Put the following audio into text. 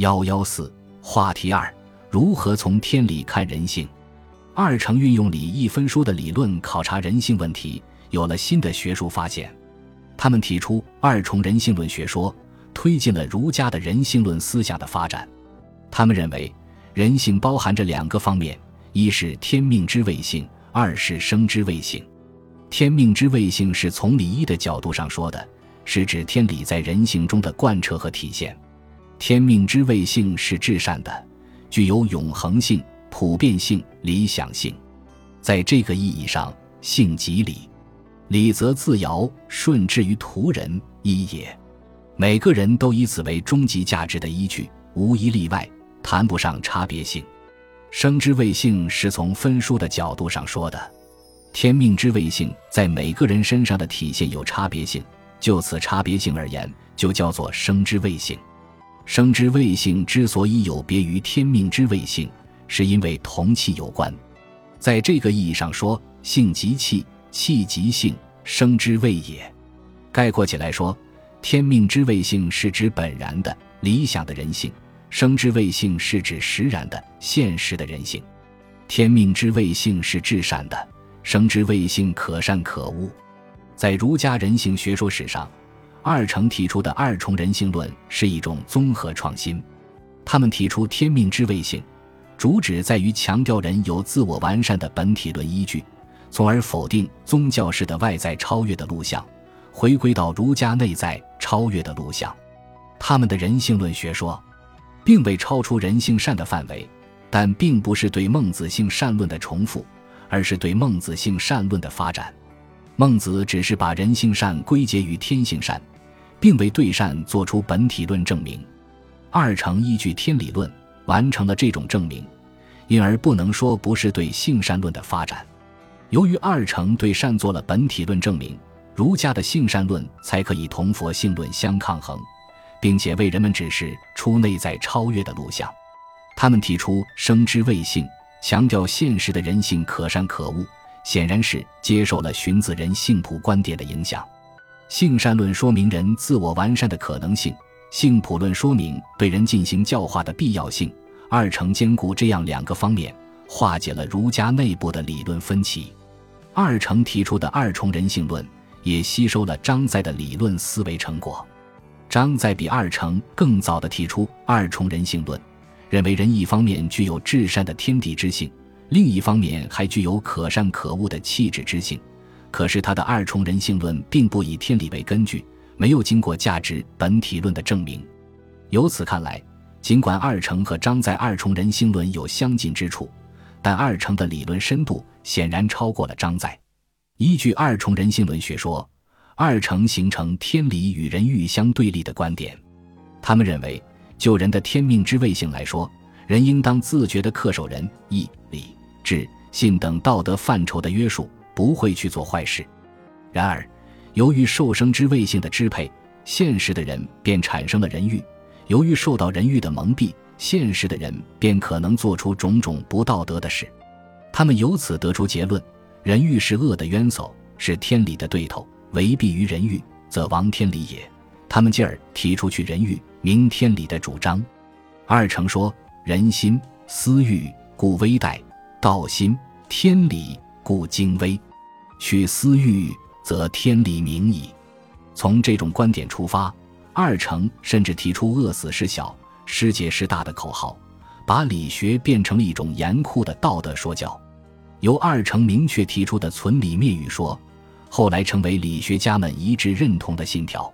幺幺四话题二：如何从天理看人性？二程运用理一分说的理论考察人性问题，有了新的学术发现。他们提出二重人性论学说，推进了儒家的人性论思想的发展。他们认为，人性包含着两个方面：一是天命之谓性，二是生之谓性。天命之谓性是从理一的角度上说的，是指天理在人性中的贯彻和体现。天命之谓性是至善的，具有永恒性、普遍性、理想性。在这个意义上，性即理，理则自尧，顺至于途人一也。每个人都以此为终极价值的依据，无一例外，谈不上差别性。生之谓性是从分殊的角度上说的，天命之谓性在每个人身上的体现有差别性，就此差别性而言，就叫做生之谓性。生之谓性之所以有别于天命之谓性，是因为同气有关。在这个意义上说，性即气，气即性，生之谓也。概括起来说，天命之谓性是指本然的、理想的人性；生之谓性是指实然的、现实的人性。天命之谓性是至善的，生之谓性可善可恶。在儒家人性学说史上。二程提出的二重人性论是一种综合创新。他们提出天命之谓性，主旨在于强调人有自我完善的本体论依据，从而否定宗教式的外在超越的录像，回归到儒家内在超越的录像。他们的人性论学说，并未超出人性善的范围，但并不是对孟子性善论的重复，而是对孟子性善论的发展。孟子只是把人性善归结于天性善。并为对善做出本体论证明，二程依据天理论完成了这种证明，因而不能说不是对性善论的发展。由于二程对善做了本体论证明，儒家的性善论才可以同佛性论相抗衡，并且为人们指示出内在超越的路向。他们提出生之谓性，强调现实的人性可善可恶，显然是接受了荀子人性朴观点的影响。性善论说明人自我完善的可能性，性普论说明对人进行教化的必要性。二程兼顾这样两个方面，化解了儒家内部的理论分歧。二程提出的二重人性论也吸收了张载的理论思维成果。张载比二程更早地提出二重人性论，认为人一方面具有至善的天地之性，另一方面还具有可善可恶的气质之性。可是他的二重人性论并不以天理为根据，没有经过价值本体论的证明。由此看来，尽管二程和张载二重人性论有相近之处，但二程的理论深度显然超过了张载。依据二重人性论学说，二程形成天理与人欲相对立的观点。他们认为，就人的天命之谓性来说，人应当自觉地恪守仁义礼智信等道德范畴的约束。不会去做坏事。然而，由于受生之谓性的支配，现实的人便产生了人欲；由于受到人欲的蒙蔽，现实的人便可能做出种种不道德的事。他们由此得出结论：人欲是恶的冤首，是天理的对头，违避于人欲，则亡天理也。他们进而提出去人欲明天理的主张。二程说：人心私欲，故危殆；道心天理。故精微，去私欲，则天理明矣。从这种观点出发，二程甚至提出“饿死是小，失节是大”的口号，把理学变成了一种严酷的道德说教。由二程明确提出的“存理灭欲”说，后来成为理学家们一致认同的信条。